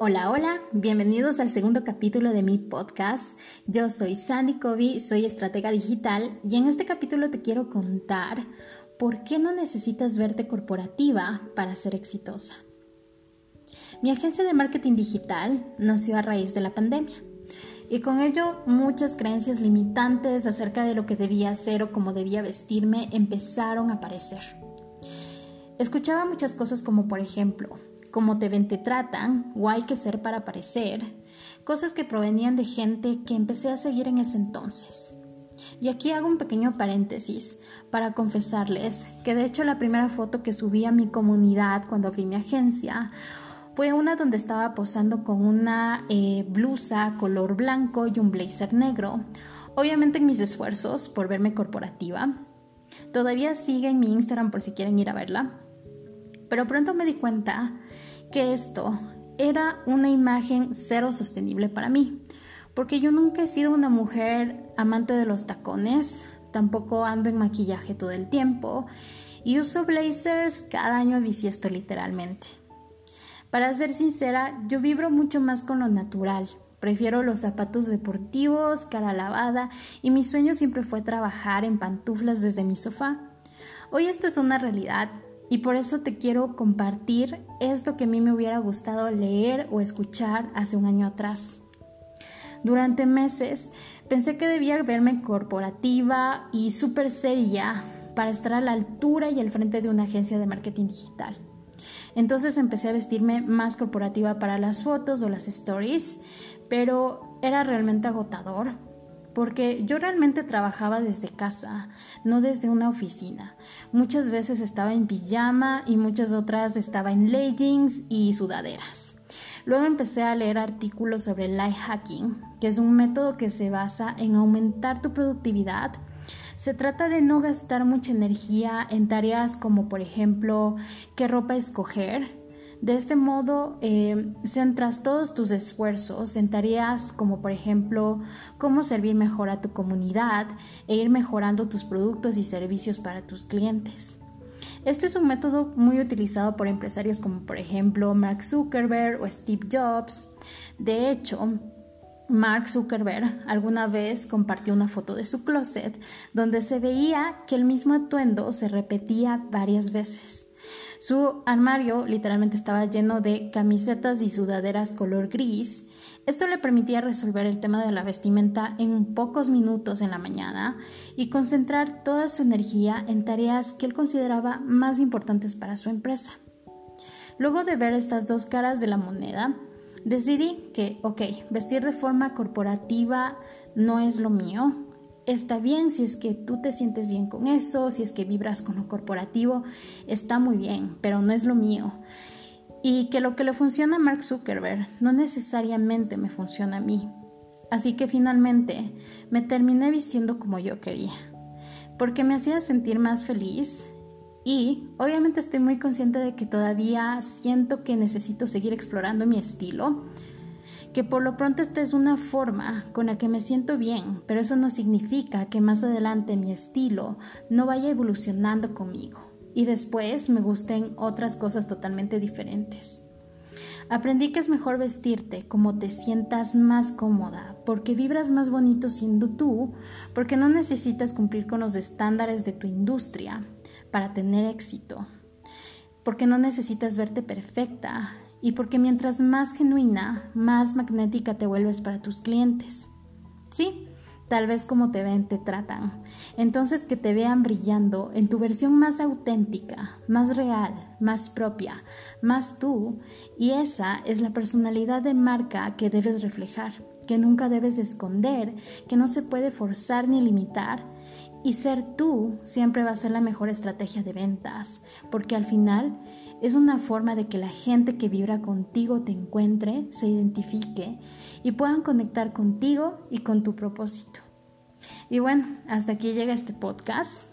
Hola, hola, bienvenidos al segundo capítulo de mi podcast. Yo soy Sandy Covey, soy estratega digital y en este capítulo te quiero contar por qué no necesitas verte corporativa para ser exitosa. Mi agencia de marketing digital nació a raíz de la pandemia y con ello muchas creencias limitantes acerca de lo que debía hacer o cómo debía vestirme empezaron a aparecer. Escuchaba muchas cosas como por ejemplo, cómo te ven te tratan o hay que ser para parecer, cosas que provenían de gente que empecé a seguir en ese entonces. Y aquí hago un pequeño paréntesis para confesarles que de hecho la primera foto que subí a mi comunidad cuando abrí mi agencia fue una donde estaba posando con una eh, blusa color blanco y un blazer negro. Obviamente en mis esfuerzos por verme corporativa. Todavía sigue en mi Instagram por si quieren ir a verla. Pero pronto me di cuenta que esto era una imagen cero sostenible para mí, porque yo nunca he sido una mujer amante de los tacones, tampoco ando en maquillaje todo el tiempo y uso blazers cada año bisiesto literalmente. Para ser sincera, yo vibro mucho más con lo natural. Prefiero los zapatos deportivos, cara lavada y mi sueño siempre fue trabajar en pantuflas desde mi sofá. Hoy esto es una realidad y por eso te quiero compartir esto que a mí me hubiera gustado leer o escuchar hace un año atrás. Durante meses pensé que debía verme corporativa y súper seria para estar a la altura y al frente de una agencia de marketing digital. Entonces empecé a vestirme más corporativa para las fotos o las stories, pero era realmente agotador porque yo realmente trabajaba desde casa, no desde una oficina. Muchas veces estaba en pijama y muchas otras estaba en leggings y sudaderas. Luego empecé a leer artículos sobre life hacking, que es un método que se basa en aumentar tu productividad. Se trata de no gastar mucha energía en tareas como por ejemplo qué ropa escoger, de este modo, eh, centras todos tus esfuerzos en tareas como por ejemplo cómo servir mejor a tu comunidad e ir mejorando tus productos y servicios para tus clientes. Este es un método muy utilizado por empresarios como por ejemplo Mark Zuckerberg o Steve Jobs. De hecho, Mark Zuckerberg alguna vez compartió una foto de su closet donde se veía que el mismo atuendo se repetía varias veces. Su armario literalmente estaba lleno de camisetas y sudaderas color gris. Esto le permitía resolver el tema de la vestimenta en pocos minutos en la mañana y concentrar toda su energía en tareas que él consideraba más importantes para su empresa. Luego de ver estas dos caras de la moneda, decidí que, ok, vestir de forma corporativa no es lo mío, está bien si es que tú te sientes bien con eso, si es que vibras con lo corporativo, está muy bien, pero no es lo mío. Y que lo que le funciona a Mark Zuckerberg no necesariamente me funciona a mí. Así que finalmente me terminé vistiendo como yo quería, porque me hacía sentir más feliz y obviamente estoy muy consciente de que todavía siento que necesito seguir explorando mi estilo que por lo pronto esta es una forma con la que me siento bien, pero eso no significa que más adelante mi estilo no vaya evolucionando conmigo y después me gusten otras cosas totalmente diferentes. Aprendí que es mejor vestirte como te sientas más cómoda, porque vibras más bonito siendo tú, porque no necesitas cumplir con los estándares de tu industria para tener éxito, porque no necesitas verte perfecta y porque mientras más genuina, más magnética te vuelves para tus clientes. Sí, tal vez como te ven, te tratan. Entonces que te vean brillando en tu versión más auténtica, más real, más propia, más tú. Y esa es la personalidad de marca que debes reflejar, que nunca debes esconder, que no se puede forzar ni limitar. Y ser tú siempre va a ser la mejor estrategia de ventas, porque al final es una forma de que la gente que vibra contigo te encuentre, se identifique y puedan conectar contigo y con tu propósito. Y bueno, hasta aquí llega este podcast.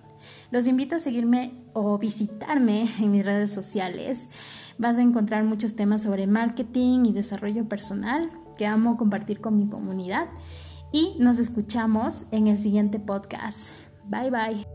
Los invito a seguirme o visitarme en mis redes sociales. Vas a encontrar muchos temas sobre marketing y desarrollo personal que amo compartir con mi comunidad. Y nos escuchamos en el siguiente podcast. Bye bye.